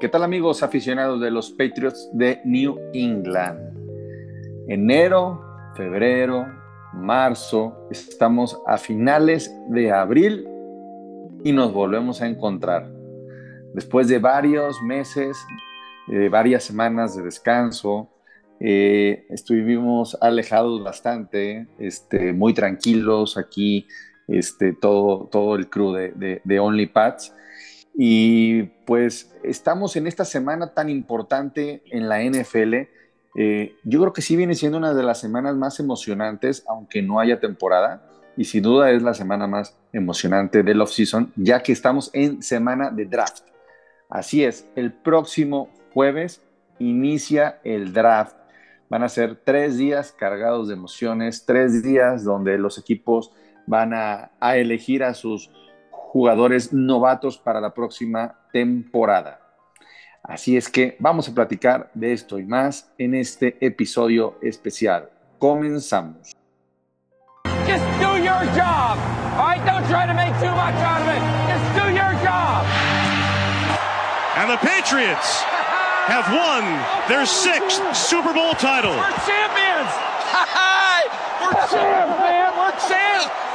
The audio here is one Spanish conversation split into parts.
¿Qué tal amigos aficionados de los Patriots de New England? Enero, febrero, marzo, estamos a finales de abril y nos volvemos a encontrar. Después de varios meses, de varias semanas de descanso, eh, estuvimos alejados bastante, este, muy tranquilos aquí, este, todo, todo el crew de, de, de Only Pats. Y pues estamos en esta semana tan importante en la NFL. Eh, yo creo que sí viene siendo una de las semanas más emocionantes, aunque no haya temporada. Y sin duda es la semana más emocionante del off-season, ya que estamos en semana de draft. Así es, el próximo jueves inicia el draft. Van a ser tres días cargados de emociones, tres días donde los equipos van a, a elegir a sus jugadores novatos para la próxima temporada. Así es que vamos a platicar de esto y más en este episodio especial. Comenzamos. Just do your job. All right, don't try to make too much out of it. Just do your job. And the Patriots have won their sixth Super Bowl title. We're champions. We're champs, man. We're champs.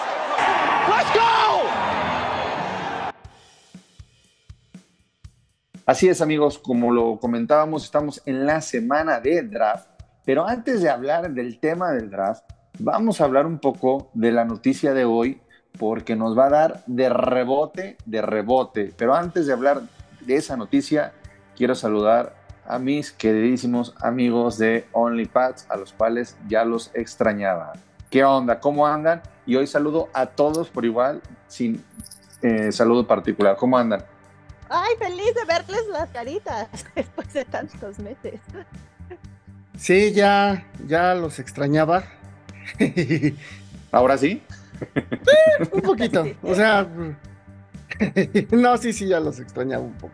Así es, amigos, como lo comentábamos, estamos en la semana de draft, pero antes de hablar del tema del draft, vamos a hablar un poco de la noticia de hoy, porque nos va a dar de rebote, de rebote. Pero antes de hablar de esa noticia, quiero saludar a mis queridísimos amigos de OnlyPads, a los cuales ya los extrañaba. ¿Qué onda? ¿Cómo andan? Y hoy saludo a todos por igual, sin eh, saludo particular. ¿Cómo andan? Ay, feliz de verles las caritas después de tantos meses. Sí, ya, ya los extrañaba. ¿Ahora sí? un poquito. O sea, no, sí, sí, ya los extrañaba un poco.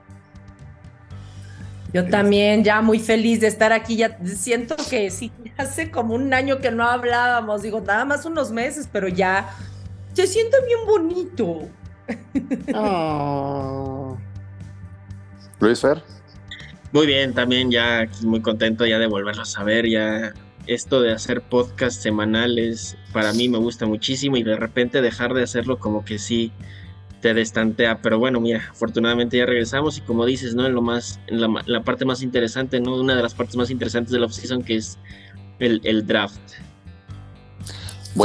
Yo también, ya muy feliz de estar aquí. Ya siento que sí, hace como un año que no hablábamos. Digo, nada más unos meses, pero ya se siente bien bonito. Oh. Luis Fer. Muy bien, también ya aquí muy contento ya de volverlos a ver, ya esto de hacer podcast semanales para mí me gusta muchísimo y de repente dejar de hacerlo como que sí te destantea, pero bueno, mira, afortunadamente ya regresamos y como dices, ¿no? En lo más, en la, la parte más interesante, ¿no? Una de las partes más interesantes de la offseason que es el, el draft.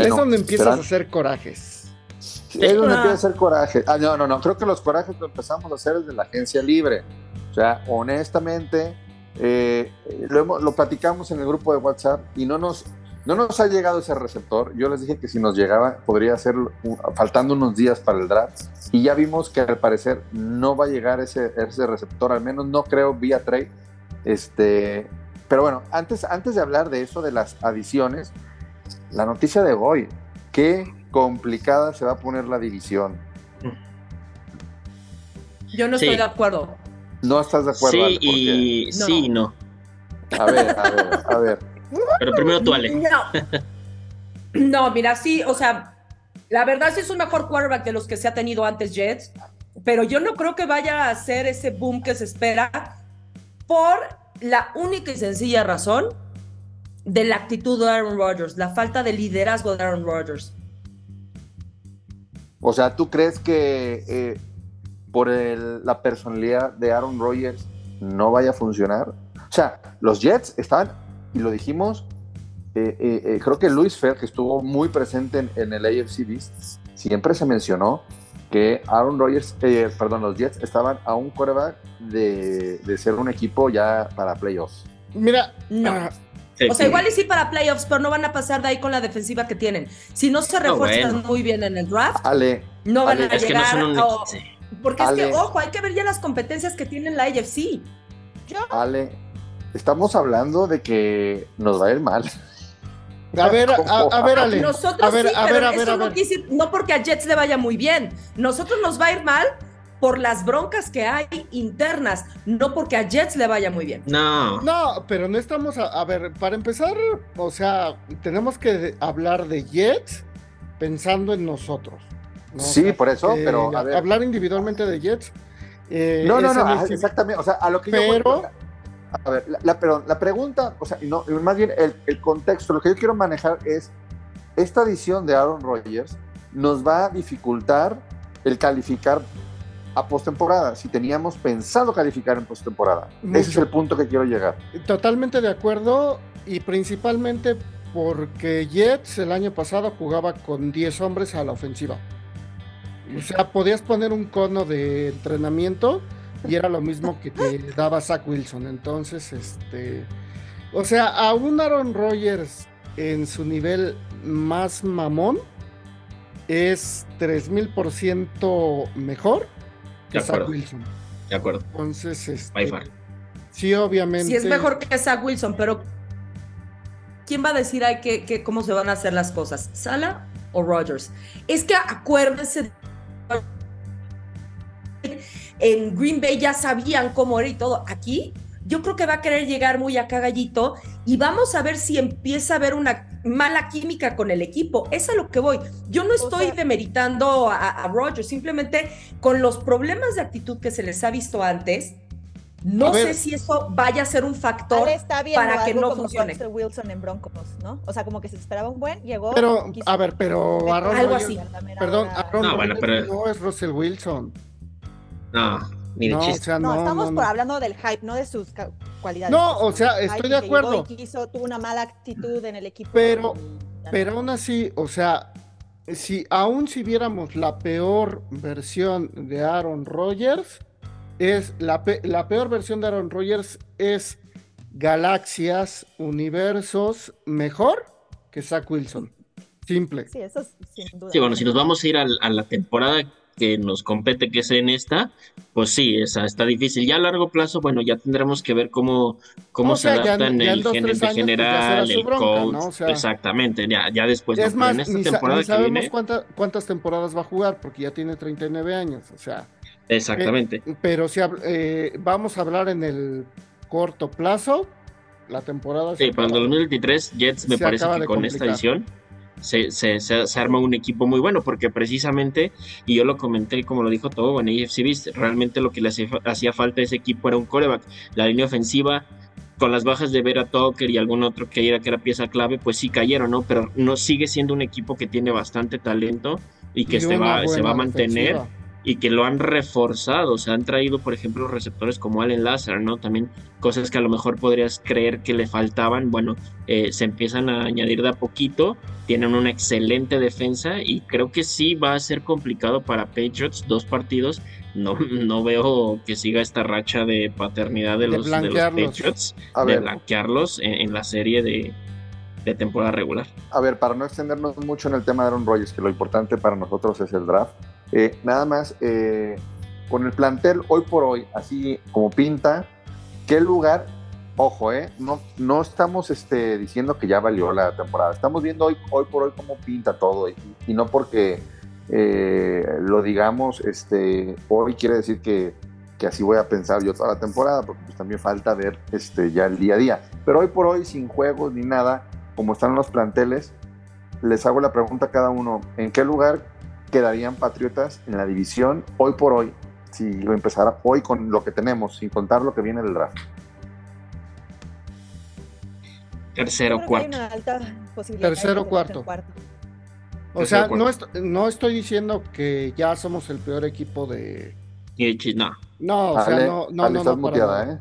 es donde empiezas a hacer corajes. Es donde empieza a hacer coraje. Ah, no, no, no. Creo que los corajes lo empezamos a hacer desde la agencia libre. O sea, honestamente, eh, lo, hemos, lo, platicamos en el grupo de WhatsApp y no nos, no nos ha llegado ese receptor. Yo les dije que si nos llegaba, podría ser faltando unos días para el draft. Y ya vimos que al parecer no va a llegar ese, ese receptor, al menos no creo vía trade. Este, pero bueno, antes, antes de hablar de eso, de las adiciones, la noticia de hoy, qué complicada se va a poner la división. Yo no sí. estoy de acuerdo. No estás de acuerdo. Sí Ale, y no. sí y no. A ver, a ver, a ver. Pero primero tú, Ale. No. no, mira, sí, o sea, la verdad sí es un mejor quarterback de los que se ha tenido antes Jets, pero yo no creo que vaya a hacer ese boom que se espera por la única y sencilla razón de la actitud de Aaron Rodgers, la falta de liderazgo de Aaron Rodgers. O sea, ¿tú crees que eh, por el, la personalidad de Aaron Rodgers no vaya a funcionar? O sea, los Jets están, y lo dijimos, eh, eh, creo que Luis Fer, que estuvo muy presente en, en, el AFC Beast, siempre se mencionó que Aaron Rodgers, perdón, los Jets estaban a un quarterback de, de, ser un equipo ya para playoffs. Mira, no. O sea, igual y sí para playoffs, pero no van a pasar de ahí con la defensiva que tienen. Si no se refuerzan bueno. muy bien en el draft, Ale, no van Ale, a Es que no llegar. son un- o- sí. Porque es que, ojo, hay que ver ya las competencias que tiene la AFC. Yo, Ale, estamos hablando de que nos va a ir mal. a ver, a, a ver, Ale. Nosotros a ver, sí, a pero ver, a eso ver, a no, ver. decir- no porque a Jets le vaya muy bien. Nosotros nos va a ir mal por las broncas que hay internas, no porque a Jets le vaya muy bien. No. No, pero no estamos a, a ver, para empezar, o sea, tenemos que hablar de Jets pensando en nosotros. ¿No? O Sí, sea, por eso, que pero, a ver. hablar individualmente de Jets Eh, No, no, no, ajá, exactamente. O sea, a lo que yo Pero- voy- A ver, la, la- perdón, la pregunta, o sea, no, más bien el, el contexto, lo que yo quiero manejar es esta edición de Aaron Rodgers nos va a dificultar el calificar a postemporada, si teníamos pensado calificar en postemporada. Ese es el punto que quiero llegar. Totalmente de acuerdo y principalmente porque Jets el año pasado jugaba con 10 hombres a la ofensiva. O sea, podías poner un cono de entrenamiento y era lo mismo que te daba Zach Wilson. Entonces, este, o sea, a un Aaron Rodgers en su nivel más mamón es 3000% mejor que Zach. Wilson. De acuerdo. Entonces, este, sí, obviamente. Sí, es mejor que Zach Wilson, pero ¿quién va a decir ay, que, que- cómo se van a hacer las cosas? ¿Sala o Rodgers? Es que acuérdense, en Green Bay ya sabían cómo era y todo. Aquí yo creo que va a querer llegar muy acá gallito y vamos a ver si empieza a haber una mala química con el equipo. Es a lo que voy. Yo no estoy sea- demeritando a, a Rodgers, simplemente con los problemas de actitud que se les ha visto antes. No A ver. sé si eso vaya a ser un factor está para que no como funcione. Russell Wilson en Broncos, ¿no? O sea, como que se esperaba un buen, llegó. Pero, quiso- a ver, pero Aaron Algo Rodgers- así. Perdón, Aaron No, bueno, Rodgers pero- no es Russell Wilson. No, ni de No, o chiste. sea, No, no, estamos no, por no. hablando del hype, no de sus cualidades. No, o sea, estoy de acuerdo. y quiso, tuvo una mala actitud en el equipo. Pero- Pero aún así, o sea, si aún si viéramos la peor versión de Aaron Rodgers, es la, pe- la peor versión de Aaron Rodgers es galaxias, universos, mejor que Zach Wilson. Simple. Sí, eso es sin duda. Sí, bueno, si nos vamos a ir al- a, la temporada que nos compete, que es en esta, pues sí, esa está difícil. Ya a largo plazo, bueno, ya tendremos que ver cómo, cómo O se sea, adaptan ya el gerente pues, ya será general, el bronca, coach. ¿no? O sea, exactamente, ya, ya después. es ¿no? Pero más, en esta ni, sa- temporada ni que sabemos viene, cuánta- cuántas temporadas va a jugar, porque ya tiene 39 años. O sea, exactamente. pero si hab- eh, vamos a hablar en el corto plazo, la temporada. Sí, para el acaba. 2023, Jets me parece que con esta edición se, se, se- se arma un equipo muy bueno, porque precisamente, y yo lo comenté como lo dijo todo en AFC Beast, realmente lo que le hacía, hacía falta a ese equipo era un coreback. La línea ofensiva, con las bajas de Vera Tucker y algún otro que era, que era pieza clave, pues sí cayeron, ¿no? Pero no sigue siendo un equipo que tiene bastante talento y que Y se va, se va a mantener defensiva. Y que lo han reforzado, o sea, han traído, por ejemplo, receptores como Allen Lazar, ¿no? También cosas que a lo mejor podrías creer que le faltaban, bueno, eh, se empiezan a añadir de a poquito, tienen una excelente defensa y creo que sí va a ser complicado para Patriots, dos partidos, no, no veo que siga esta racha de paternidad de, De los, de los blanquearlos. Patriots, A de ver, blanquearlos en, en la serie de, de temporada regular. a ver, para no extendernos mucho en el tema de Aaron Rodgers, que lo importante para nosotros es el draft, eh, nada más, eh, con el plantel hoy por hoy, así como pinta, ¿qué lugar? Ojo, eh, no, no estamos este, diciendo que ya valió la temporada, estamos viendo hoy, hoy por hoy cómo pinta todo y, no porque lo digamos este, hoy quiere decir que, que así voy a pensar yo toda la temporada, porque pues también falta ver este, ya el día a día. Pero hoy por hoy, sin juegos ni nada, como están los planteles, les hago la pregunta a cada uno, ¿en qué lugar quedarían Patriotas en la división hoy por hoy? Si lo empezara hoy con lo que tenemos, sin contar lo que viene del draft. Tercero, cuarto. Tercero, cuarto. O sea, no, est- no estoy diciendo que ya somos el peor equipo de. No, No, o sea, no, no, Ale, no, no, muteada. ¿eh?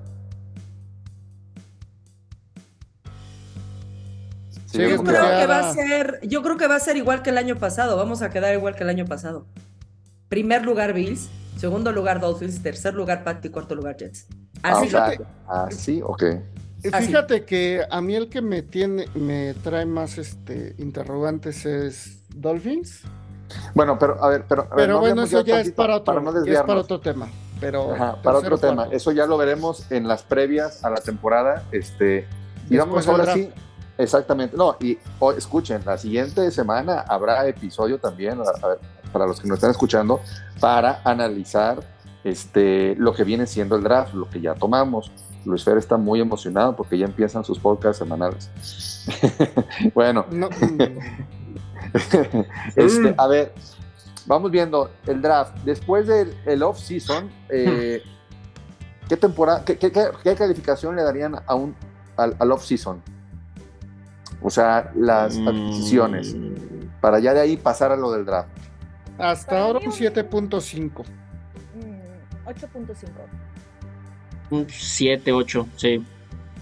Sí, Yo creo que va a ser, yo creo que va a ser igual que el año pasado. Vamos a quedar igual que el año pasado. Primer lugar Bills, segundo lugar Dolphins, tercer lugar Pat y cuarto lugar Jets. Ah, Así fíjate. así, ok. Así. Fíjate que a mí el que me tiene, me trae más este interrogantes es Dolphins. Bueno, pero a ver, pero, a ver, Pero no bueno, eso ya es para otro, para no es para otro tema. Pero Ajá, para otro tema. cuarto. Eso ya lo veremos en las previas a la temporada. Este, y Después vamos ahora sí. Exactamente. No, y oh, escuchen, la siguiente semana habrá episodio también, a- a ver, para los que nos están escuchando, para analizar este, lo que viene siendo el draft, lo que ya tomamos. Luis Fer está muy emocionado porque ya empiezan sus podcasts semanales. bueno, No, este, a ver, vamos viendo el draft. Después del el off-season, eh, ¿qué, temporada, qué, qué- qué- qué calificación le darían a un, al, al off-season? O sea, las Mm, adquisiciones, para ya de ahí pasar a lo del draft. Hasta Para ahora un un- 7.5. Mm, 8.5. Un 7, 8, sí.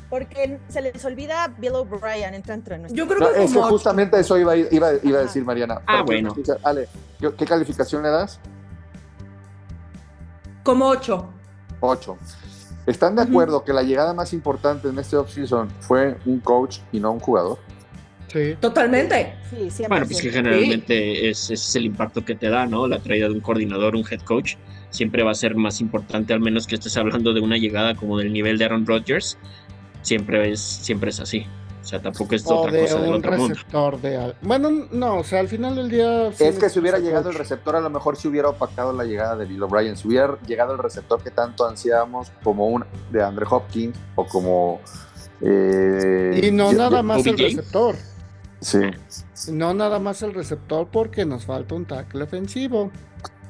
Porque se les olvida Bill O'Brien entra entre nuestros. Yo creo No, que es como justamente eso iba, a ir- iba, iba a Ajá. decir Mariana. Ah, bueno. Ale, ¿qué- ¿qué calificación le das? como 8. 8. ¿Están de acuerdo que la llegada más importante en este off-season fue un coach y no un jugador? Sí. Totalmente. Sí. Bueno, pues que generalmente es, ese es el impacto que te da, ¿no? La traída de un coordinador, un head coach, siempre va a ser más importante, al menos que estés hablando de una llegada como del nivel de Aaron Rodgers. Siempre es, siempre es así. O sea, tampoco es O otra de cosa del un otro mundo. receptor de... al- Bueno, no, o sea, al final del día... sí es que si hubiera llegado el receptor, a lo mejor se hubiera opacado la llegada de Bill O'Brien. Si hubiera llegado el receptor que tanto ansiábamos, como un de Andre Hopkins o como. eh, Y no de- nada de- más el receptor. Sí. No nada más el receptor porque nos falta un tackle ofensivo.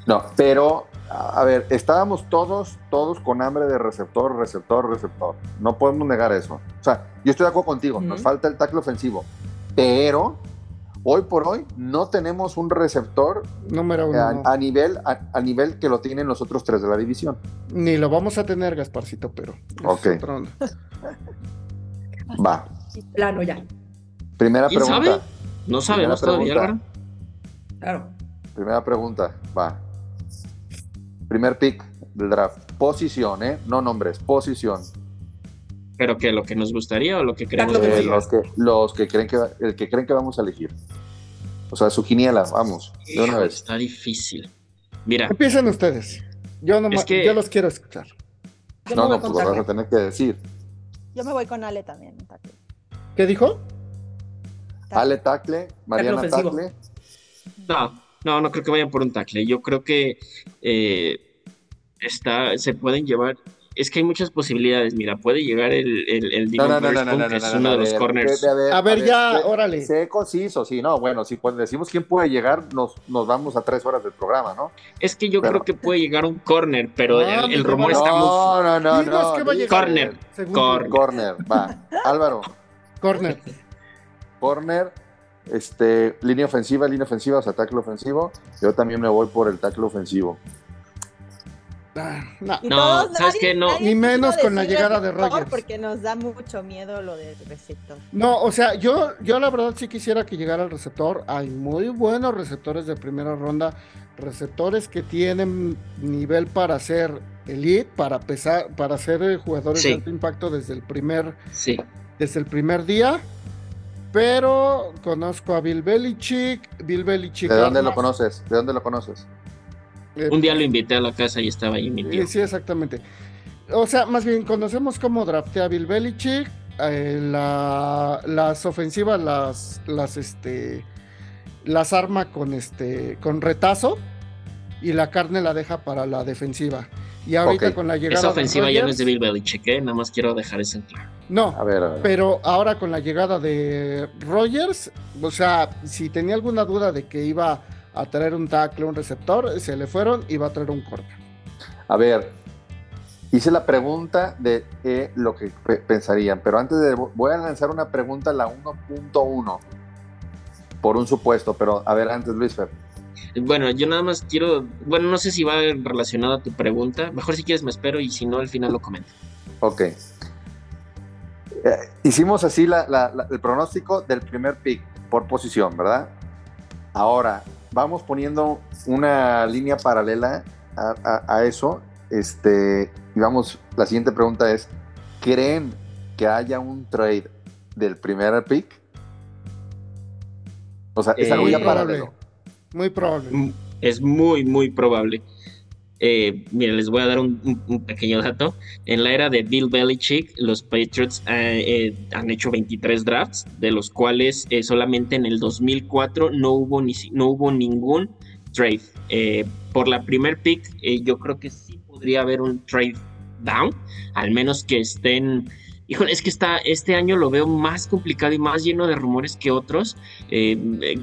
No, pero, a ver, estábamos todos, todos con hambre de receptor, receptor, receptor. No podemos negar eso. O sea, yo estoy de acuerdo contigo, nos falta el tackle ofensivo. Pero, hoy por hoy, no tenemos un receptor Número a, uno. no. a nivel, a, a nivel que lo tienen los otros tres de la división. Ni lo vamos a tener, Gasparcito, pero... Ok. Va. Plano ya. Primera ¿Quién pregunta. sabe? No sabemos todavía. Álvaro. Claro. Primera pregunta. Va. Primer pick del draft. Posición, ¿eh? No nombres, posición. Pero que lo que nos gustaría o lo que creemos que Eh, los, que, los que creen que el que creen que vamos a elegir. O sea, su quiniela, vamos, de una vez. Está difícil. Mira, Empiecen ustedes. Yo no Es que- yo los quiero escuchar. Yo, No, no, pues lo vas a tener que decir. Yo me voy con Ale también. ¿Qué dijo? Ale Tacle, Mariana. Tacle. no, no, no creo que vayan por un tackle. Yo creo que eh, está, se pueden llevar. Es que hay muchas posibilidades. Mira, puede llegar el, el, el No, no, no, que es no, no, uno no, de a los ver, corners. de- de- A ver, ya, sé- órale. Sé conciso, sí, no, bueno, si pues decimos quién puede llegar, nos, nos vamos a tres horas del programa, ¿no? Es que yo Pero- creo que puede llegar un corner, pero No, el, el rumor está muy. No, no, no, no. a. Corner. Corner. Corner, va. Álvaro, Corner. Corner, este, línea ofensiva, línea ofensiva, o sea, tackle ofensivo. Yo también me voy por el tackle ofensivo. Ah, no. No, todos, ¿sabes nadie- qué? No. Ni menos con la llegada de Rodgers. Porque nos da mucho miedo lo de receptor. No, o sea, yo, yo la verdad sí quisiera que llegara el receptor. Hay muy buenos receptores de primera ronda, receptores que tienen nivel para ser elite, para pesar, para ser eh, jugadores Sí. de alto impacto desde el primer, Sí. desde el primer día. Pero conozco a Bill Belichick, Bill Belichick. ¿De dónde lo conoces? ¿De dónde lo conoces? eh, Un día lo invité a la casa y estaba ahí mi tío. Sí, exactamente. O sea, más bien conocemos cómo draftea Bill Belichick. eh, la- las ofensivas las, las, este, las arma con, este, con retazo y la carne la deja para la defensiva. Y ahorita con la llegada Esa ofensiva de ya no es de Bill Belichick, ¿eh? Nada más quiero dejar eso en claro. No, A ver, a ver. pero ahora con la llegada de Rogers, o sea, si tenía alguna duda de que iba a traer un tackle, un receptor, se le fueron y va a traer un corner. A ver, hice la pregunta de eh, lo que pe- pensarían, pero antes de voy a lanzar una pregunta, la 1.1, por un supuesto, pero a ver, antes Luis Fer. Bueno, yo nada más quiero. Bueno, no sé si va relacionado a tu pregunta. Mejor si quieres me espero y si no, al final lo comento. Ok. Eh, hicimos así la- la- la- el pronóstico del primer pick por posición, ¿verdad? Ahora, vamos poniendo una línea paralela a, a- a eso. Este, y vamos, la siguiente pregunta es, ¿creen que haya un trade del primer pick? O sea, es algo Eh, ya probable. paralelo. Muy probable. Mm, Es muy, muy probable. Eh, mira, les voy a dar un, pequeño dato. En la era de Bill Belichick, los Patriots eh, eh, han hecho 23 drafts, de los cuales eh, solamente en el 2004 no hubo, ni, no hubo ningún trade. Eh, por la primer pick, yo creo que sí podría haber un trade down, al menos que estén híjole, es que está, este año lo veo más complicado y más lleno de rumores que otros. Eh, eh.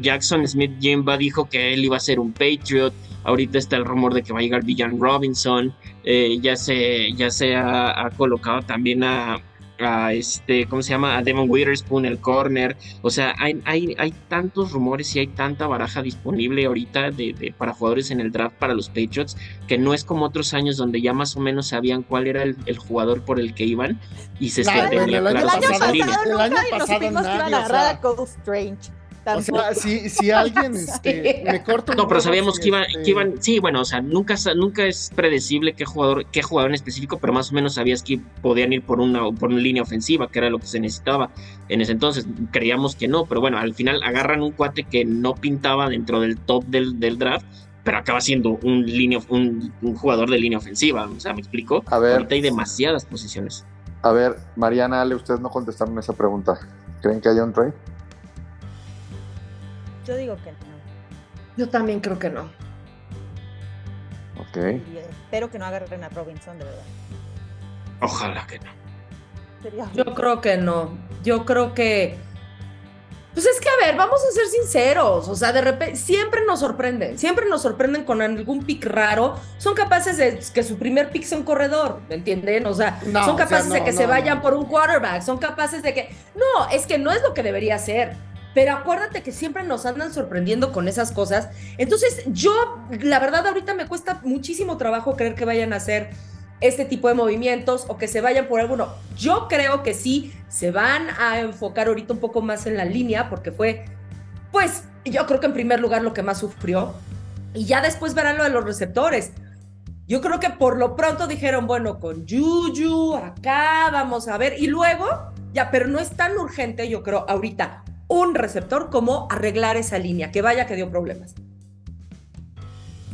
Jackson Smith Jimba dijo que él iba a ser un Patriot. Ahorita está el rumor de que va a llegar Villan Robinson. Eh, ya se, ya se ha, ha colocado también a, a este, ¿cómo se llama? A Devon Witherspoon, el corner. O sea, hay, hay, hay tantos rumores y hay tanta baraja disponible ahorita de, de- para jugadores en el draft para los Patriots que no es como otros años donde ya más o menos sabían cuál era el, el jugador por el que iban y se Claro, el año El año pasado- nunca nos nadie, a o agarrar sea, a Strange. O sea, si, si alguien este, me corta No, pero sabíamos si, que iban, este, que iban, sí, bueno, o sea, nunca, nunca es predecible qué jugador, qué jugador en específico, pero más o menos sabías que podían ir por una, por una línea ofensiva, que era lo que se necesitaba en ese entonces. Creíamos que no, pero bueno, al final agarran un cuate que no pintaba dentro del top del, del draft, pero acaba siendo un, línea, un, un jugador de línea ofensiva. O sea, me explico. A ver. Ahorita hay demasiadas posiciones. A ver, Mariana, Ale, ustedes no contestaron esa pregunta. ¿Creen que haya un trade? Yo digo que no. Yo también creo que no. Ok. Y espero que no agarren a Robinson, de verdad. Ojalá que no. Sería Yo creo que no. Yo creo que. Pues es que, a ver, vamos a ser sinceros. O sea, de repente, siempre nos sorprenden. Siempre nos sorprenden con algún pick raro. Son capaces de que su primer pick sea un corredor. ¿Me entienden? O sea, No, son o sea, capaces de que no, se vayan por un quarterback. Son capaces de que. No, es que no es lo que debería ser. Pero acuérdate que siempre nos andan sorprendiendo con esas cosas. Entonces, yo, la verdad, ahorita me cuesta muchísimo trabajo creer que vayan a hacer este tipo de movimientos o que se vayan por alguno. Yo creo que sí se van a enfocar ahorita un poco más en la línea porque fue, pues, yo creo que en primer lugar lo que más sufrió y ya después verán lo de los receptores. Yo creo que por lo pronto dijeron, bueno, con Juju, acá vamos a ver y luego, ya, pero no es tan urgente, yo creo, ahorita un receptor como arreglar esa línea, que vaya que dio problemas.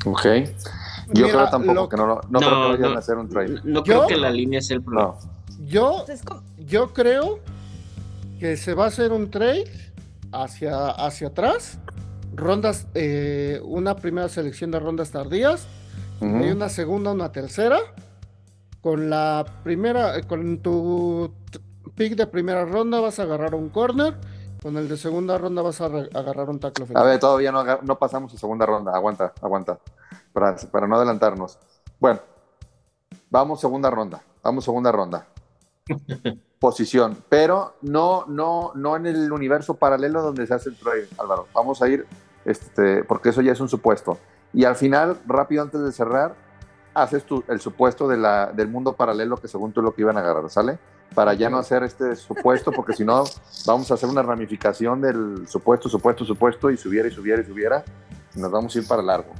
Ok. Yo Mira, creo tampoco lo- que no, lo- no, No, creo que vayan no. a hacer un trade. No Yo- creo que la línea sea el problema. No. Yo, yo creo que se va a hacer un trade hacia, hacia atrás. Rondas, eh, una primera selección de rondas tardías y una segunda, una tercera. Con la primera, eh, con tu pick de primera ronda vas a agarrar un corner. Con el de segunda ronda vas a agarrar un tackle A ofensivo. ver, todavía no, pasamos a segunda ronda. Aguanta, aguanta. Para, para no adelantarnos. Bueno, vamos segunda ronda. Vamos segunda ronda. Posición. Pero no, no, no en el universo paralelo donde se hace el trade, Álvaro. Vamos a ir, este, porque eso ya es un supuesto. Y al final, rápido antes de cerrar, haces tu, el supuesto de la, del mundo paralelo que según tú lo que iban a agarrar, ¿sale? Para ya no hacer este supuesto, porque si no, vamos a hacer una ramificación del supuesto, supuesto, supuesto, y subiera y subiera y subiera, y nos vamos a ir para largo.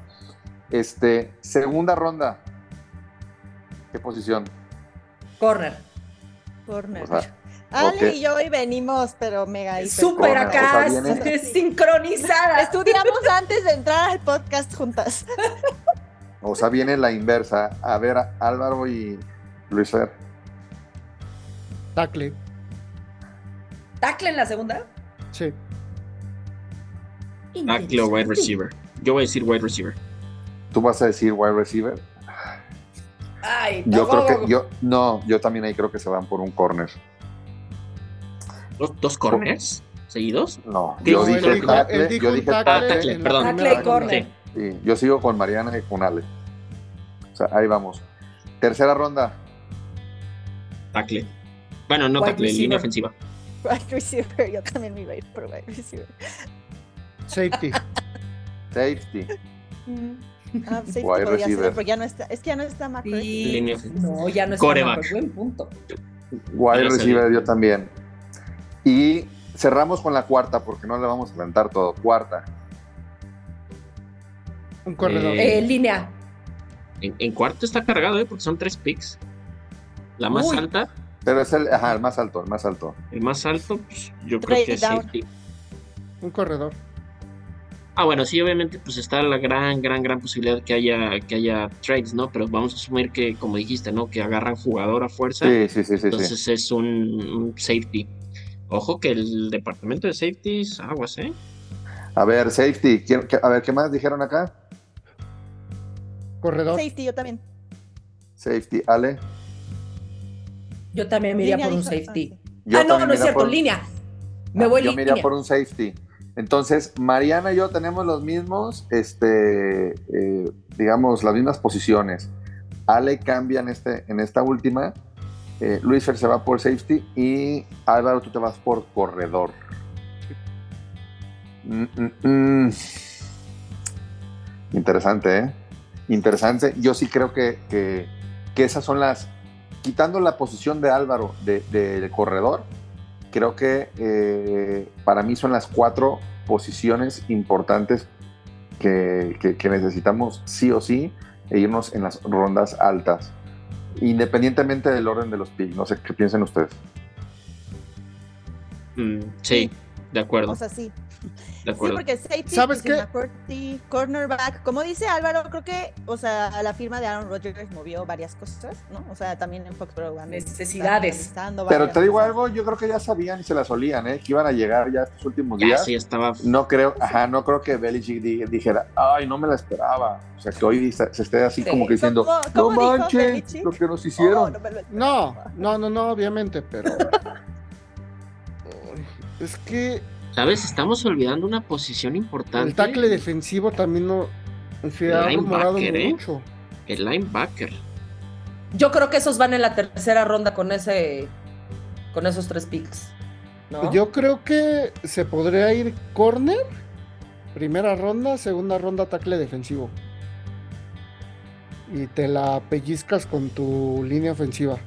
Este, segunda ronda. ¿Qué posición? Corner. Corner. O sea, Ale y yo hoy venimos, pero mega Súper acá, o sea, viene- sincronizada. Estudiamos antes de entrar al podcast juntas. O sea, viene la inversa. A ver, Álvaro y Luis Fer. Tackle, ¿Tackle en la segunda? sí. Tackle o wide receiver. Yo voy a decir wide receiver. ¿Tú vas a decir wide receiver? Ay, Yo creo que, yo, no, yo también ahí creo que se van por un corner. ¿Dos, dos corners seguidos? No, ¿Qué yo dije tackle, dijo yo dije tackle tackle. perdón. Tackle corner. Sí, yo sigo con Mariana y con Ale. O sea, ahí vamos. Tercera ronda. Tackle. Bueno, no tackle, línea ofensiva. Wide receiver, yo también me iba a ir por wide receiver. Safety. Safety. Ah, safety Wide podría receiver. ser, pero ya no está, es que ya no está McCarthy. Sí. No, ya no es Coreback. Buen punto. Wide receiver yo también. Y cerramos con la cuarta porque no le vamos a aventar todo. Cuarta. Un corredor. Eh, Eh, línea. En, en cuarto está cargado, ¿eh? Porque son tres picks. La más Uy. alta, Pero es el, ajá, el más alto, el más alto. el más alto, pues, yo creo que es down. safety. Un corredor. Ah, bueno, sí, obviamente, pues está la gran, gran, gran posibilidad que haya, que haya trades, ¿no? Pero vamos a asumir que, como dijiste, ¿no? Que agarran jugador a fuerza. Sí, sí, sí, sí. sí. entonces es un, un safety. Ojo que el departamento de safeties, aguas, ¿eh? A ver, safety. ¿quién- qué- a ver, ¿qué más dijeron acá? Corredor. Safety, yo también. Safety. Ale. Yo también me iría Línea por un safety. Yo ah, no, no es cierto, por- línea. Me voy Yo me iría línea. por un safety. Entonces, Mariana y yo tenemos los mismos, este, eh, digamos, las mismas posiciones. Ale cambia en, este, en esta última. eh, Luis Fer se va por safety y Álvaro, tú te vas por corredor. Mm, mm, mm. Interesante, ¿eh? Interesante. Yo sí creo que, que- que esas son las. Quitando la posición de Álvaro de, de corredor, creo que eh, para mí son las cuatro posiciones importantes que, que- que necesitamos sí o sí e irnos en las rondas altas, independientemente del orden de los picks. No sé qué piensen ustedes. Mm, sí, de acuerdo, O sea, sí. De Sí, acuerdo. porque safety, ¿Sabes qué? McCourty, cornerback, como dice Álvaro, creo que, o sea, la firma de Aaron Rodgers movió varias cosas, ¿no? O sea, también en Foxborough han- Necesidades. Pero te digo cosas. algo, yo creo que ya sabían y se las olían, ¿eh? que iban a llegar ya estos últimos Ya, días. sí, estaba. No creo, ajá, no creo que Belichick di- dijera, ay, no me la esperaba. O sea, que hoy se se esté así Sí. como que diciendo, ¿Cómo- no manches, Belichick? lo que nos Oh, hicieron. no lo No, esperaba. no, no, no, obviamente, pero. Es que ¿Sabes? Estamos olvidando una posición importante. el tackle defensivo también no se ha rumorado Linebacker, ¿eh? mucho. El linebacker. Yo creo que esos van en la tercera ronda con ese, con esos tres picks. ¿no? Yo creo que se podría ir corner, primera ronda, segunda ronda tackle defensivo. Y te la pellizcas con tu línea ofensiva.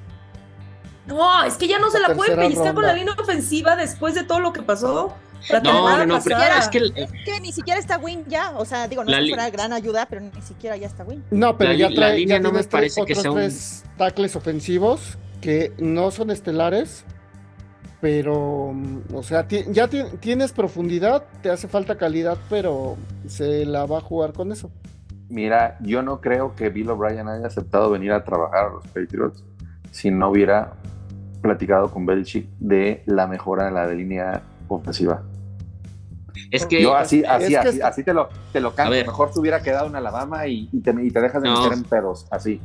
No, es que ya no se la pueden Tercera pellizcar con la línea ofensiva después de todo lo que pasó. No, no, no, pero es que el- Es que ni siquiera está Win ya, o sea, digo, no es fuera gran ayuda, pero ni siquiera ya está Win. No, pero La ya li- la trae, línea ya no me parece que otros sea un- tres tackles ofensivos que no son estelares, pero, o sea, ti- ya ti- tienes profundidad, te hace falta calidad, pero se la va a jugar con eso. Mira, yo no creo que Bill O'Brien haya aceptado venir a trabajar a los Patriots si no hubiera platicado con Belichick de la mejora de la línea ofensiva. es que Yo así, así, es que así, así te lo, te lo canto. Mejor te hubiera quedado en Alabama y, y te, y te dejas de No. meter en pedos, así.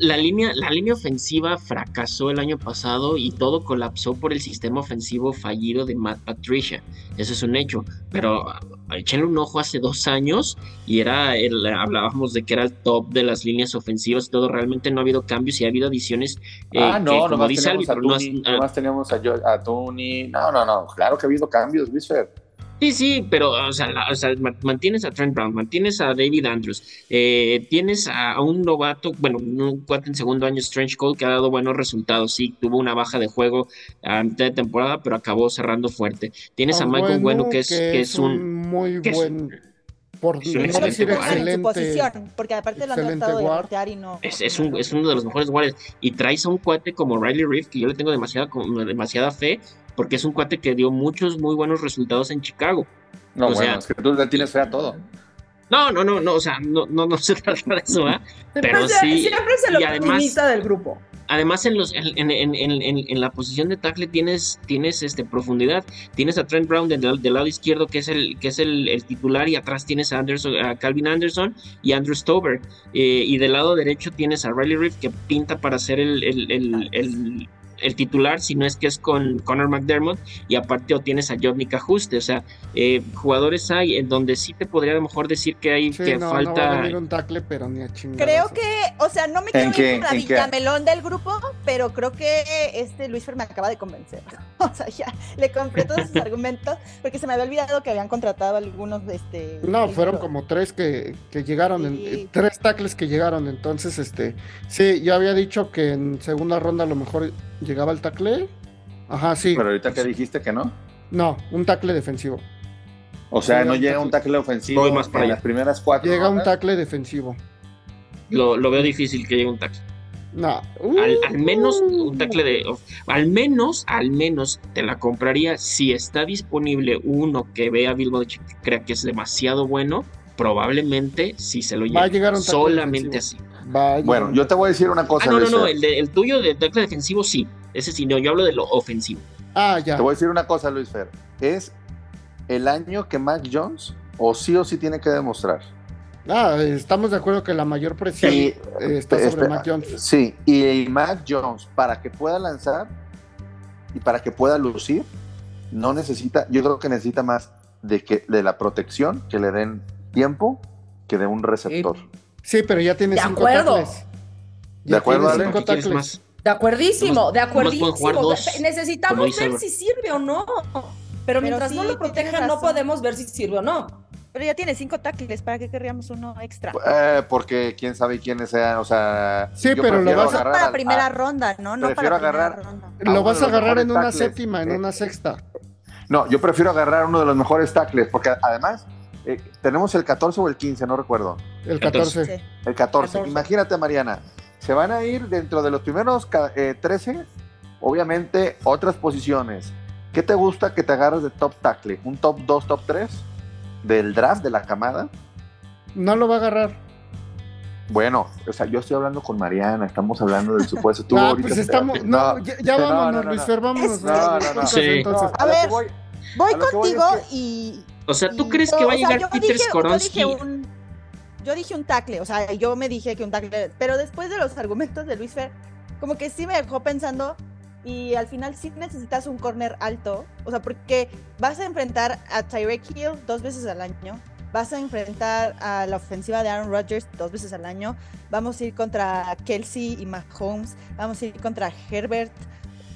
La línea, la línea ofensiva fracasó el año pasado y todo colapsó por el sistema ofensivo fallido de Matt Patricia. Eso es un hecho. Pero échenle un ojo hace dos años y era el, hablábamos de que era el top de las líneas ofensivas y todo. Realmente no ha habido cambios y ha habido adiciones eh, ah, que, no, como nomás dice Albi, teníamos, a no has- ah, nomás teníamos a, Jo- a Tooney. No, no, no. Claro que ha habido cambios, Luis Fer. Sí, sí, pero o sea, la- o sea, ma- mantienes a Trent Brown, mantienes a David Andrews, eh, tienes a, a un novato, bueno, un cuate en segundo año, Strange Cole, que ha dado buenos resultados. Sí, tuvo una baja de juego a mitad de temporada, pero acabó cerrando fuerte. Tienes a Michael Bueno, bueno, que es, que es un. muy que es- buen, por es un excelente. En su posición, porque aparte lo han tratado de guard. voltear y no. Es, es un, es uno de los mejores guardias. Y traes a un cuate como Riley Reef, que yo le tengo demasiada, demasiada fe, porque es un cuate que dio muchos muy buenos resultados en Chicago. No, O bueno, sea- es que tú le tienes fe a todo. No, no, no, no, o sea, no, no, no se trata de eso, ¿ah? Pero Siempre- sí, Siempre es el y además- optimista del grupo. Además, en, los, en, en- en- en- en- en la posición de tackle tienes, tienes este, profundidad. Tienes a Trent Brown del, del lado izquierdo, que es, el, que es el, el titular, y atrás tienes a, Anderson, a Calvin Anderson y Andrew Stover. Eh, y del lado derecho tienes a Riley Reef, que pinta para ser el, el- el- el- titular, si no es que es con Connor McDermott. Y aparte, o tienes a Jovnik Ajuste. O sea, eh, jugadores hay en donde sí te podría a lo mejor decir que hay Sí, que no, no va a falta. venir un tackle, pero ni a chingar. Creo que, o sea, no me quiero ir la villamelón del grupo, pero creo que este Luis Fer me acaba de convencer. O sea, ya le compré todos sus argumentos, porque se me había olvidado que habían contratado algunos de este. No, fueron como tres que, que llegaron, Sí. tres tackles que llegaron. Entonces, este, sí, yo había dicho que en segunda ronda a lo mejor llegaba el tackle. Ajá, sí. Pero ahorita que dijiste que no. No, un tackle defensivo. O sea, Llega no un llega tackle. un tackle ofensivo Voy más para en allá. las primeras cuatro. Llega un tackle defensivo. Lo, lo veo difícil que llegue un tackle. No. Al, al menos Uh. un tackle de. Al menos, al menos te la compraría si está disponible uno que vea a Belichick que crea que es demasiado bueno. Probablemente si se lo Va a lleva. llegar un tackle Solamente así. defensivo. Bueno, yo te voy a decir una cosa. Ah, no, no, no. El, de- el tuyo de tackle defensivo sí. Ese sí, no. Yo hablo de lo ofensivo. Ah, ya. Te voy a decir una cosa, Luis Fer. Es el año que Mac Jones o sí o sí tiene que demostrar Ah, estamos de acuerdo que la mayor presión está sobre Espera, Mac Jones. Sí, y Mac Jones, para que pueda lanzar y para que pueda lucir, no necesita, yo creo que necesita más de que de la protección, que le den tiempo, que de un receptor. Sí, pero ya tiene De cinco acuerdo. tackles. De acuerdo, Ale. cinco ¿Qué quieres tackles. más? De acuerdísimo, de acuerdísimo. Necesitamos ver si sirve o no. Pero mientras sí, no lo tienes protejan, no podemos ver si sirve o no. Pero ya tiene cinco tackles, ¿para qué querríamos uno extra? Eh, porque quién sabe quiénes sean, o sea. Sí, yo pero lo vas a- agarrar para primera a- ronda, ¿no? No prefiero para agarrar- ronda. Lo vas a agarrar en una tackles. séptima, en Eh, una sexta. No, yo prefiero agarrar uno de los mejores tackles, porque además eh, tenemos el 14 o el 15, no recuerdo. El 14. 14. Sí. El 14. 14. Imagínate, Mariana, se van a ir dentro de los primeros eh, 13, obviamente, otras posiciones. ¿Qué te gusta que te agarres de top tackle? ¿Un top 2, top 3? ¿Del draft, de la camada? No lo va a agarrar. Bueno, o sea, yo estoy hablando con Mariana, estamos hablando del supuesto. Tú Ah, ahorita- pues estamos. No, ya, ya no, vámonos, no, no, Luis no. Fer, vámonos. Es- No, no, no. Entonces, Sí. entonces, A ver, voy- Voy A voy es contigo que- y. O sea, ¿tú crees que va a sea, llegar yo Peter dije- Skoronsky? Yo dije, un, yo dije un tackle, o sea, yo me dije que un tackle, pero después de los argumentos de Luis Fer, como que sí me dejó pensando y al final sí necesitas un corner alto, o sea, porque vas a enfrentar a Tyreek Hill dos veces al año, vas a enfrentar a la ofensiva de Aaron Rodgers dos veces al año, vamos a ir contra Kelsey y Mahomes, vamos a ir contra Herbert,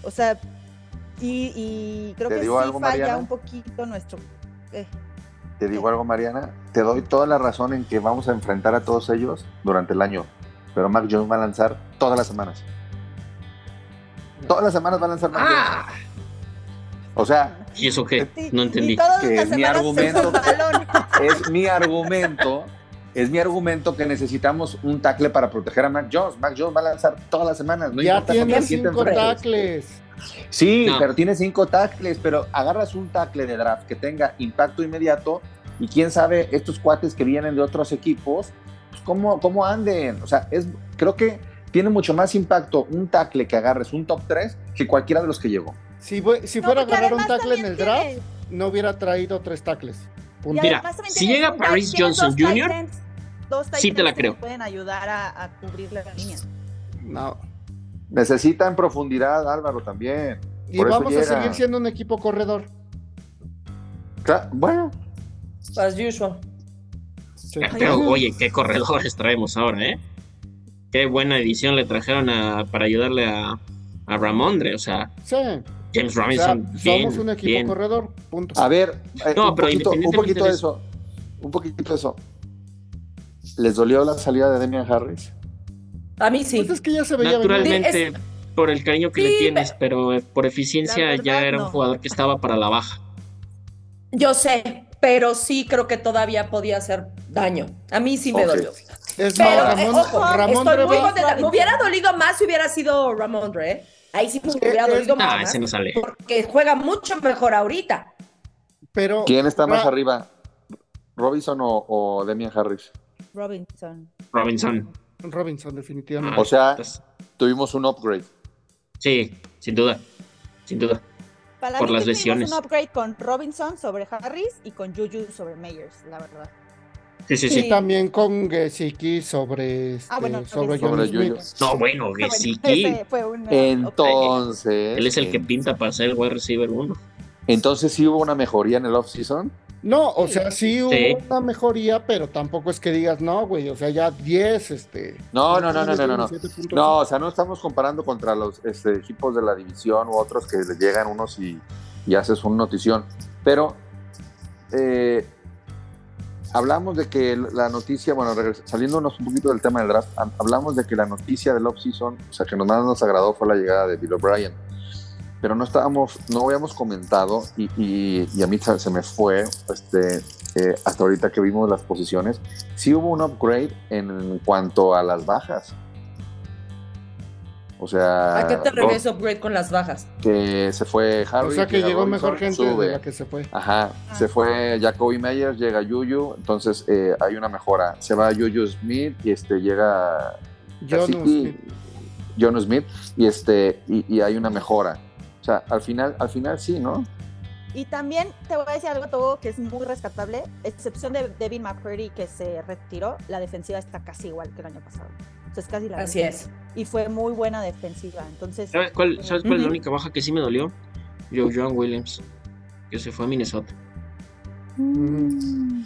o sea, y, y creo ¿Te que sí algo, falla Mariana? un poquito nuestro... eh, Te digo algo, Mariana. Te doy toda la razón en que vamos a enfrentar a todos ellos durante el año. Pero Mac Jones va a lanzar todas las semanas. Todas las semanas va a lanzar Mac Ah, Jones. O sea, ¿y eso qué? No entendí. Que las mi argumento- es mi argumento. Es mi argumento que necesitamos un tackle para proteger a Mac Jones. Mac Jones va a lanzar todas las semanas. No ya importa tiene cinco enfrentes. tackles. Sí, No. pero tiene cinco tackles, pero agarras un tackle de draft que tenga impacto inmediato y quién sabe, estos cuates que vienen de otros equipos, pues cómo, cómo anden. O sea, es, creo que tiene mucho más impacto un tackle que agarres un top 3 que cualquiera de los que llegó. Si, voy- si No, fuera a agarrar un tackle en el draft, tiene- no hubiera traído tres tackles. Punto. Mira, si llega Paris Johnson Jr., dos sí te la creo. Pueden ayudar a, a cubrir la línea. No. Necesitan profundidad, Álvaro, también. Y Por eso vamos a seguir siendo un equipo corredor. Bueno, As usual. Sí. Pero, oye, qué corredores traemos ahora, ¿eh? Qué buena edición le trajeron a- para ayudarle a, a Ramondre. O sea, Sí. James O sea, Robinson, bien, somos un equipo bien. corredor. Punto. a ver, eh, No, un, pero poquito, un poquito de de eso. Un poquito de eso. ¿Les dolió la salida de Demian Harris? A mí sí. Pues es que ya se veía venir. Naturalmente, por el cariño que Sí, le tienes, pero eh, por eficiencia ya era un jugador que estaba para la baja. Yo sé, pero sí creo que todavía podía hacer daño. A mí sí me dolió. Es Pero, más, eh, Ramón, ojo, Ramón estoy muy contenta. Me hubiera dolido más si hubiera sido Ramondre, ¿eh? Ahí sí me hubiera es- dolido Ah, más. ese no sale. Porque juega mucho mejor ahorita. pero ¿Quién está más Ra- arriba? ¿Robinson o, o Demian Harris? Robinson. Robinson. Robinson, definitivamente. O sea, Pues, tuvimos un upgrade. sí, sin duda. Sin duda. Para Por mí las tuvimos lesiones. un upgrade con Robinson sobre Harris y con Juju sobre Meyers, la verdad. Sí, sí, y sí. también con Gesicki sobre, este, Ah, bueno, sobre Sobre. Yuyu. No, bueno, Ah, bueno, Gesicki. uh, Entonces. Él es el que en- pinta para ser el wide receiver uno. Entonces sí hubo una mejoría en el offseason. No, o sea, sí hubo Sí. una mejoría, pero tampoco es que digas, no, güey, o sea, ya 10, este... No, no, no, no, no, no. No, 7.5. No, o sea, no estamos comparando contra los este, equipos de la división u otros que le llegan unos y, y haces una notición. Pero eh, hablamos de que la noticia, bueno, saliéndonos un poquito del tema del draft, ha- hablamos de que la noticia del offseason, o sea, que nos más nos agradó fue la llegada de Bill O'Brien. Pero no estábamos, no habíamos comentado, y, y- y a mí se me fue, este, eh, hasta ahorita que vimos las posiciones, sí hubo un upgrade en cuanto a las bajas. O sea, ¿A qué te refieres upgrade con las bajas? que se fue Harry. O sea, que llegó Robinson, mejor gente sube. de la que se fue. Ajá, Ah. se fue Jacoby Meyers, llega Yuyu, entonces eh, hay una mejora. Se va Yuyu Smith y este llega John Smith. John Smith y este y, y hay una mejora. O sea, al final, al final sí, ¿no? Y también te voy a decir algo todo que es muy rescatable, excepción de Devin McCurdy que se retiró, la defensiva está casi igual que el año pasado. O sea, es casi la Así es. Y fue muy buena defensiva. Entonces, ¿Sabes cuál, ¿sabes cuál es la única baja que sí me dolió? Joe John Williams, que se fue a Minnesota. Ujú.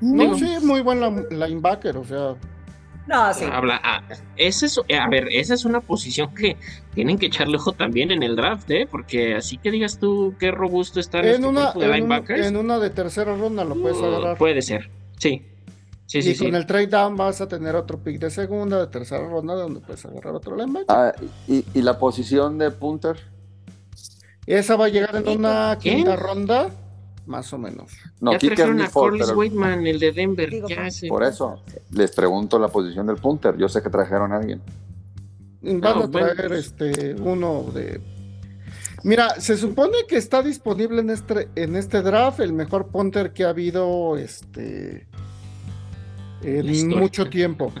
No, Digo, sí, muy buen linebacker, o sea, No, sí. Habla, ah, esa es, a ver, esa es una posición que tienen que echarle ojo también en el draft, ¿eh? Porque así que digas tú qué robusto está en nuestro una, de en, un- en una de tercera ronda lo puedes uh, agarrar. puede ser, sí. Sí, sí, y sí. con el trade down vas a tener otro pick de segunda, de tercera ronda, donde puedes agarrar otro linebacker. Ah, y, y la posición de punter, Esa va a llegar en una ¿Quién? quinta ronda, más o menos. no, ya Kicker trajeron a Corliss pero Waitman, el de Denver. Digo, ya por- se- eso les pregunto la posición del punter. Yo sé que trajeron a alguien. Van No, a bueno, traer pues- este uno de. Mira, se supone que está disponible en este, en este draft el mejor punter que ha habido este en mucho tiempo.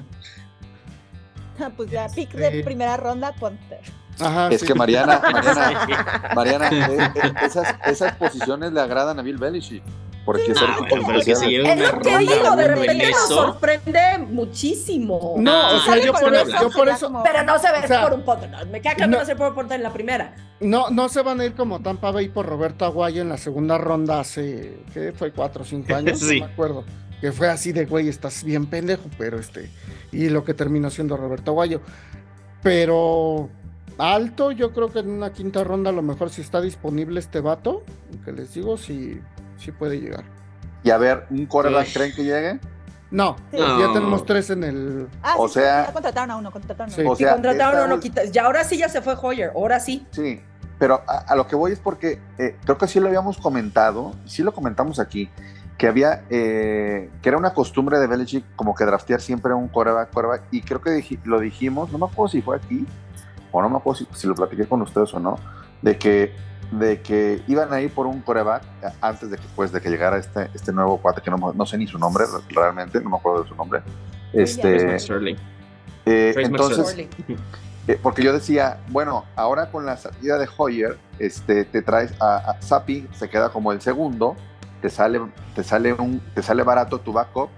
pues ya, pick de Sí. primera ronda, Punter. Ajá, Es sí. que Mariana, Mariana, Mariana, eh, eh, esas, esas posiciones le agradan a Bill Belichick. Porque Ah, bueno, pero que se lleve Es una lo que digo, de repente nos sorprende muchísimo. No, Ah, o sea, Sale yo por, eso, yo por Pero no se ve O sea, por un punto. no, me queda claro que no- no se ve por un punto en la primera. no, no se van a ir como Tampa Bay por Roberto Aguayo en la segunda ronda hace, ¿qué fue? Cuatro o cinco años, Sí. no me acuerdo. Que fue así de, güey, estás bien pendejo, pero este, y lo que terminó siendo Roberto Aguayo. Pero alto, yo creo que en una quinta ronda a lo mejor si está disponible este vato, que les digo, si sí puede llegar. Y a ver, ¿un Uy. creen que llegue? No, No. ya tenemos tres en el... Ah, O sí, sea- ya contrataron a uno, contrataron a Sí. uno. O Y sea, contrataron a uno, ul- quita- Ya ahora sí ya se fue Hoyer. Ahora sí. Sí, pero a, a lo que voy es porque eh, creo que sí lo habíamos comentado, sí lo comentamos aquí, que había, eh, que era una costumbre de Belichick como que draftear siempre un quarterback, quarterback, y creo que dij- lo dijimos, no me acuerdo si fue aquí, o no me acuerdo si, si lo platiqué con ustedes o no, de que, de que iban a ir por un quarterback eh, antes de que, pues, de que llegara este, este nuevo cuate, que no, no sé ni su nombre realmente, no me acuerdo de su nombre. Este, eh, entonces, eh, porque yo decía, bueno, ahora con la salida de Hoyer, este, te traes a, a Zappi, se queda como el segundo, te sale, te sale un, te sale barato tu backup,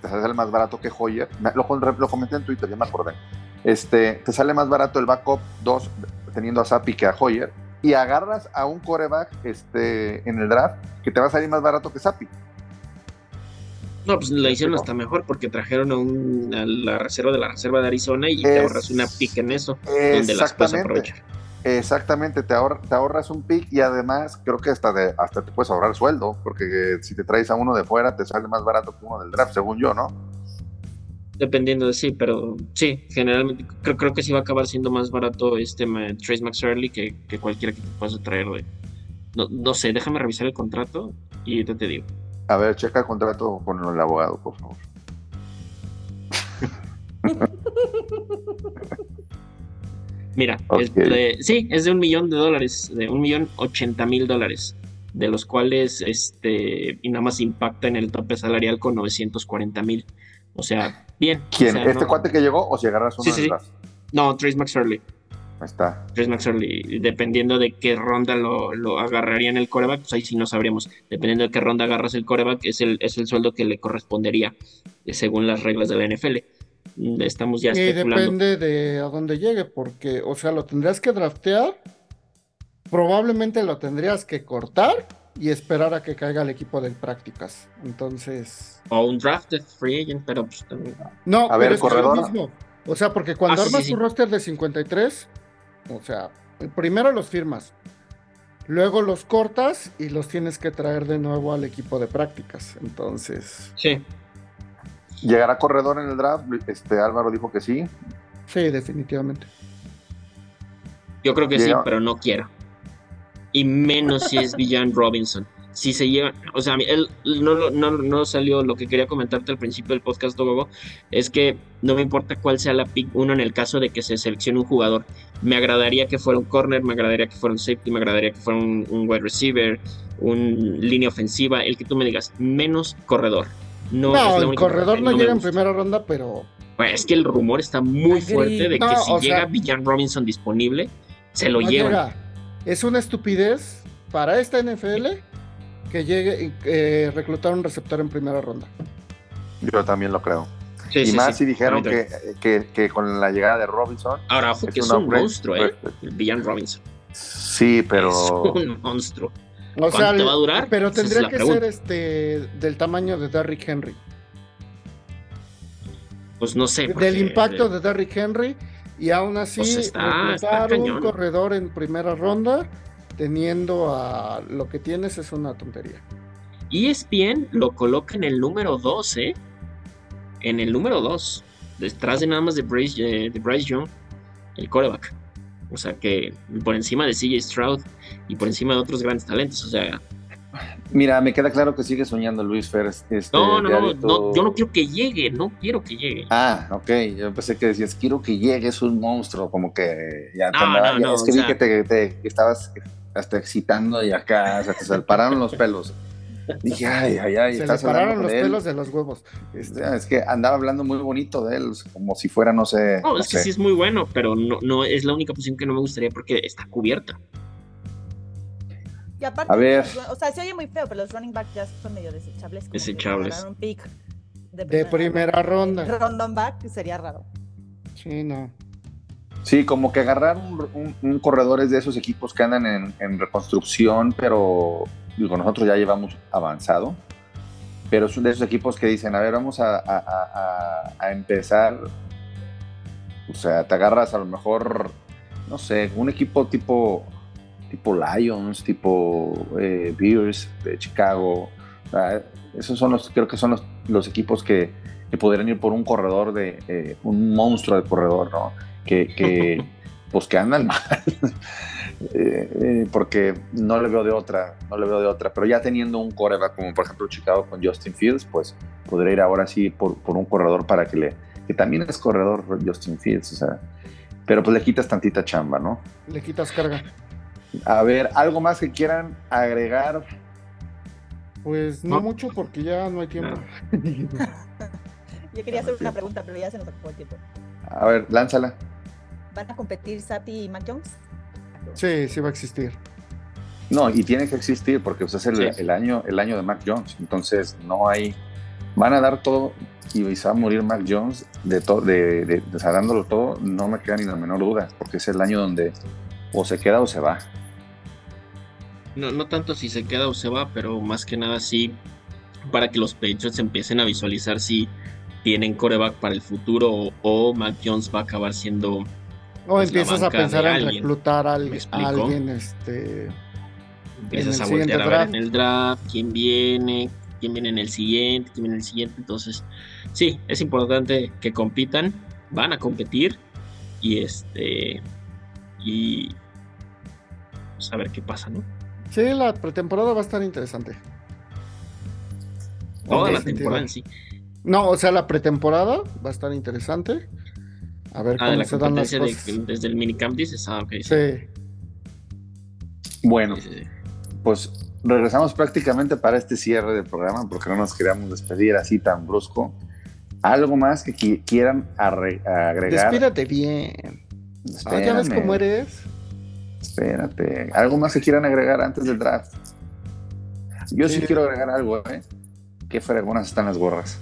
te sale más barato que Hoyer. Me- Lo, lo comenté en Twitter, ya me acordé. Este, te sale más barato el backup 2 teniendo a Zappi que a Hoyer. Y agarras a un coreback este, en el draft que te va a salir más barato que Zappi. No, pues la hicieron hasta mejor porque trajeron a, un- a la reserva de la reserva de Arizona y te ahorras una pick en eso, donde las puedes aprovechar. Exactamente, te, ahor- te ahorras un pick y además creo que hasta, de, hasta te puedes ahorrar sueldo, porque si te traes a uno de fuera te sale más barato que uno del draft, según yo, ¿no? Dependiendo de sí, pero sí, generalmente creo, creo que sí va a acabar siendo más barato este Trace McSorley que, que cualquiera que te puedas traer. de- No, no sé, déjame revisar el contrato y ahorita te digo. A ver, checa el contrato con el abogado, por favor. Mira, Ok. es de- sí, es de un millón de dólares, de un millón ochenta mil dólares, de los cuales este y nada más impacta en el tope salarial con 940 mil. O sea, bien. ¿Quién? O sea, ¿Este no- cuate que llegó o si agarras uno Sí? No, Trace McSorley. Ahí está. Trace McSorley, dependiendo de qué ronda lo, lo agarraría en el coreback, pues ahí sí no sabríamos. Dependiendo de qué ronda agarras el coreback, es el, es el sueldo que le correspondería eh, según las reglas de la NFL. Mm, Estamos ya Y especulando. depende de a dónde llegue, porque, o sea, lo tendrías que draftear, probablemente lo tendrías que cortar y esperar a que caiga el equipo de prácticas. Entonces, O un drafted free agent, pero pues también. no, A ver, pero es que es lo corredor. mismo. O sea, porque cuando Ah, armas sí, tu sí. roster de 53, o sea, primero los firmas, luego los cortas y los tienes que traer de nuevo al equipo de prácticas. Entonces, Sí. ¿Llegará corredor en el draft? Este Álvaro dijo que sí. sí, definitivamente. Yo creo que sí, pero no quiero. Y menos si es Villan Robinson. Si se lleva, o sea, él no, no, no salió lo que quería comentarte al principio del podcast, Togogo, es que no me importa cuál sea la pick uno en el caso de que se seleccione un jugador. Me agradaría que fuera un corner, me agradaría que fuera un safety, me agradaría que fuera un, un wide receiver, un línea ofensiva, el que tú me digas, menos corredor. No, No, el corredor no llega en primera ronda, pero Pues es que el rumor está muy fuerte de que No, si llega sea- Villan Robinson disponible, se lo llevan. llega. Es una estupidez para esta NFL que llegue eh, reclutar un receptor en primera ronda. Yo también lo creo. Sí, y sí, más sí. si dijeron que, que, que con la llegada de Robinson. Ahora, ojo que es un upgrade. monstruo, ¿eh? El Villan Robinson. Sí, pero. Es un monstruo. O ¿Cuánto te va a durar? Pero es tendría que pregunta. ser este del tamaño de Derrick Henry. Pues no sé. del impacto de Derrick Henry y aún así Pues está- un corredor en primera ronda teniendo a lo que tienes es una tontería. ESPN lo coloca en el número 2, ¿eh? En el número 2. Detrás de nada más de Bryce, eh, de Bryce Young, el coreback. O sea que por encima de CJ Stroud y por encima de otros grandes talentos. O sea, Mira, me queda claro que sigue soñando Luis Fer. Este, no, no, no, hábito- no, yo no quiero que llegue, no quiero que llegue. Ah, ok. Yo pensé que decías, quiero que llegue, es un monstruo. Como que ya te No, andaba- no, ya- no, Es que o vi sea- que te, te- que estabas hasta excitando y acá, o sea, te pararon los pelos. Dije, ay, ay, ay. Se le estás pararon los pelos de los huevos. Este, Es que andaba hablando muy bonito de él, como si fuera, no sé. No, no es que sí es muy bueno, pero no, no es la única posición que no me gustaría porque está cubierta. Y aparte, A ver. los- o sea, se oye muy feo, pero los running backs ya son medio desechables. Desechables. un pick De primera ronda. Rondon back sería raro. Sí, no. Sí, como que agarrar un, un- un corredor es de esos equipos que andan en, en reconstrucción, pero digo, nosotros ya llevamos avanzado. Pero es de esos equipos que dicen, a ver, vamos a, a- a- a- a empezar. O sea, te agarras a lo mejor, no sé, un equipo tipo, tipo Lions, tipo eh, Bears de Chicago. Sea, esos son los, creo que son los, los equipos que, que podrían ir por un corredor de, eh, un monstruo de corredor, ¿no? que, que, pues que andan mal. Eh, eh, porque no le veo de otra, no le veo de otra. Pero ya teniendo un coreback como por ejemplo Chicago con Justin Fields, pues podría ir ahora sí por, por un corredor para que le, que también es corredor Justin Fields, o sea, pero pues le quitas tantita chamba, ¿no? Le quitas carga. A ver, algo más que quieran agregar. Pues no, No. mucho porque ya no hay tiempo. Yo quería hacer una pregunta, pero ya se nos acabó el tiempo. A ver, lánzala. ¿Van a competir Sapi y Mac Jones? Sí, sí va a existir. No, y tiene que existir porque pues, es el, Sí. el año, el año de Mac Jones. Entonces, no hay. Van a dar todo y se va a morir Mac Jones de todo, de, de- o sea, dándolo todo, no me queda ni la menor duda, porque es el año donde o se queda o se va. No, no tanto si se queda o se va, pero más que nada sí para que los Patriots empiecen a visualizar si tienen coreback para el futuro o, o Mac Jones va a acabar siendo O Pues empiezas a pensar en alguien. reclutar a, al- ¿Me a alguien, este. empiezas a voltear a ver draft. en el draft quién viene, quién viene en el siguiente, quién viene en el siguiente. Entonces, sí, es importante que compitan, van a competir y este y pues, a ver qué pasa, ¿no? Sí, la pretemporada va a estar interesante. Toda la temporada en sí. No, o sea, la pretemporada va a estar interesante. A ver Ah, de cómo la se dan las competencia de- desde el minicamp dices, ah, ok, sí. Sí. Bueno, Sí, sí, sí. pues regresamos prácticamente para este cierre del programa porque no nos queríamos despedir así tan brusco. ¿Algo más que qui- quieran arre- agregar? Despídate bien. Ah, ya ves cómo eres. Espérate. ¿Algo más que quieran agregar antes del draft? Yo sí, Sí. quiero agregar algo, ¿eh? Qué fregonas están las gorras.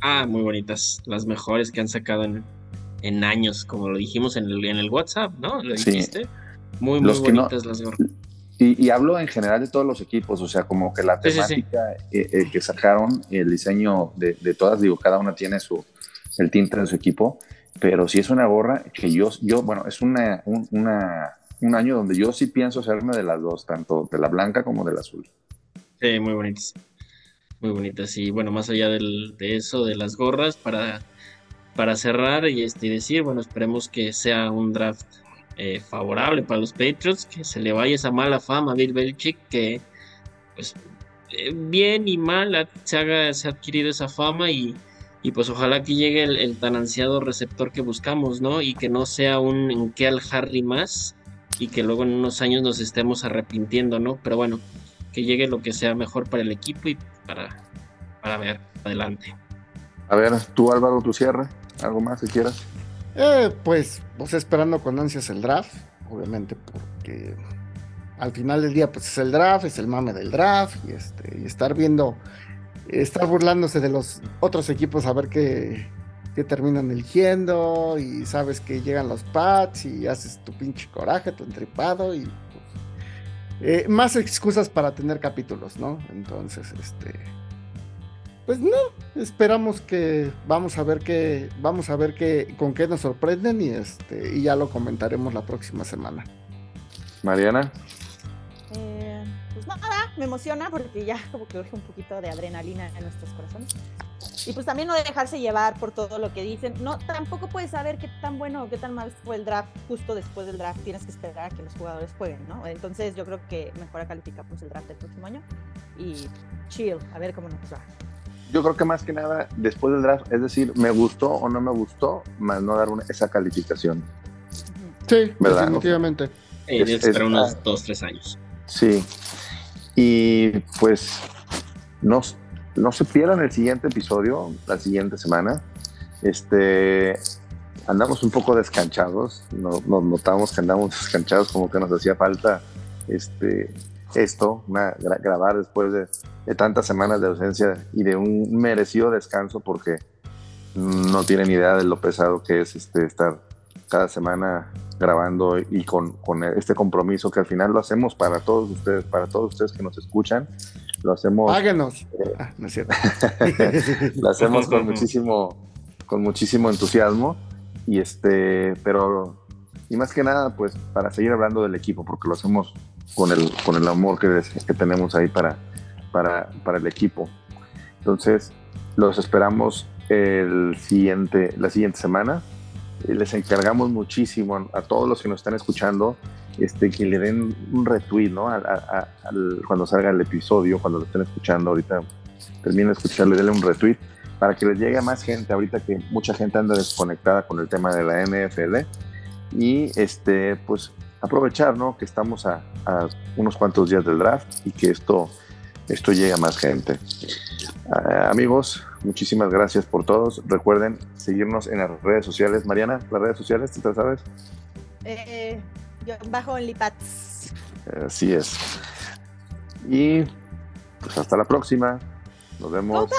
Ah, muy bonitas. Las mejores que han sacado en, en años, como lo dijimos en el, en el WhatsApp, ¿no? Lo Sí. dijiste. Muy, muy Los que no- bonitas las gorras. Y, y hablo en general de todos los equipos, o sea, como que la sí, temática eh, eh, que sacaron, el diseño de, de todas, digo, cada una tiene su, el tinte de su equipo, pero sí es una gorra que yo, yo bueno, es una, un, una- un año donde yo sí pienso hacerme de las dos, tanto de la blanca como del azul. Sí, muy bonitas. Muy bonitas. Y bueno, más allá de eso, de las gorras, para, para cerrar y este, decir, bueno, esperemos que sea un draft eh, favorable para los Patriots, que se le vaya esa mala fama a Bill Belichick, que pues eh, bien y mal se, haga, ha adquirido esa fama y, y pues ojalá que llegue el, el tan ansiado receptor que buscamos, ¿no? Y que no sea un Enkel Harry más y que luego en unos años nos estemos arrepintiendo, ¿no? Pero bueno, que llegue lo que sea mejor para el equipo y para, para ver adelante. A ver, tú Álvaro, tu cierre, algo más que quieras. Eh, pues, pues esperando con ansias el draft, obviamente por, porque al final del día pues es el draft, es el mame del draft y, este, y estar viendo, estar burlándose de los otros equipos a ver qué, terminan eligiendo y sabes que llegan los Pats y haces tu pinche coraje, tu entripado y pues, eh, más excusas para tener capítulos, ¿no? Entonces, este pues no, esperamos que vamos a ver qué vamos a ver qué con qué nos sorprenden y este y ya lo comentaremos la próxima semana. Mariana. Eh, pues nada, me emociona porque ya como que urge un poquito de adrenalina en nuestros corazones. Y pues también no dejarse llevar por todo lo que dicen. No, tampoco puedes saber qué tan bueno o qué tan mal fue el draft justo después del draft. Tienes que esperar a que los jugadores jueguen, ¿no? Entonces yo creo que mejor calificamos el draft del próximo año y chill, a ver cómo nos va. Yo creo que más que nada después del draft, es decir, me gustó o no me gustó, más no dar una, esa calificación. Sí, ¿Verdad? definitivamente. Eh, Es- es, para es- unos dos, tres años. Sí. Y pues no, no se pierdan el siguiente episodio, la siguiente semana. Este andamos un poco descanchados, no- nos notamos que andamos descanchados, como que nos hacía falta este esto, una- gra- grabar después de, de tantas semanas de ausencia y de un merecido descanso, porque no tienen idea de lo pesado que es este estar cada semana grabando y con, con este compromiso que al final lo hacemos para todos ustedes, para todos ustedes que nos escuchan, lo hacemos, Páguenos. Ah, no es cierto. lo hacemos con muchísimo, con muchísimo entusiasmo y este, pero y más que nada, pues para seguir hablando del equipo, porque lo hacemos con el, con el amor que, que tenemos ahí para, para, para el equipo. Entonces, los esperamos el siguiente, la siguiente semana. Les encargamos muchísimo a, todos los que nos están escuchando este, que le den un retweet, ¿no? A- cuando salga el episodio, cuando lo estén escuchando, ahorita terminen de escucharlo y denle un retweet para que les llegue a más gente, ahorita que mucha gente anda desconectada con el tema de la NFL. Y este, pues aprovechar, ¿no? Que estamos a, a unos cuantos días del draft y que esto, esto llegue a más gente. Ah, amigos, Muchísimas gracias por todos. Recuerden seguirnos en las redes sociales. Mariana, las redes sociales, ¿tú te las sabes? Eh, yo bajo OnlyPats. Así es. Y pues hasta la próxima. Nos vemos.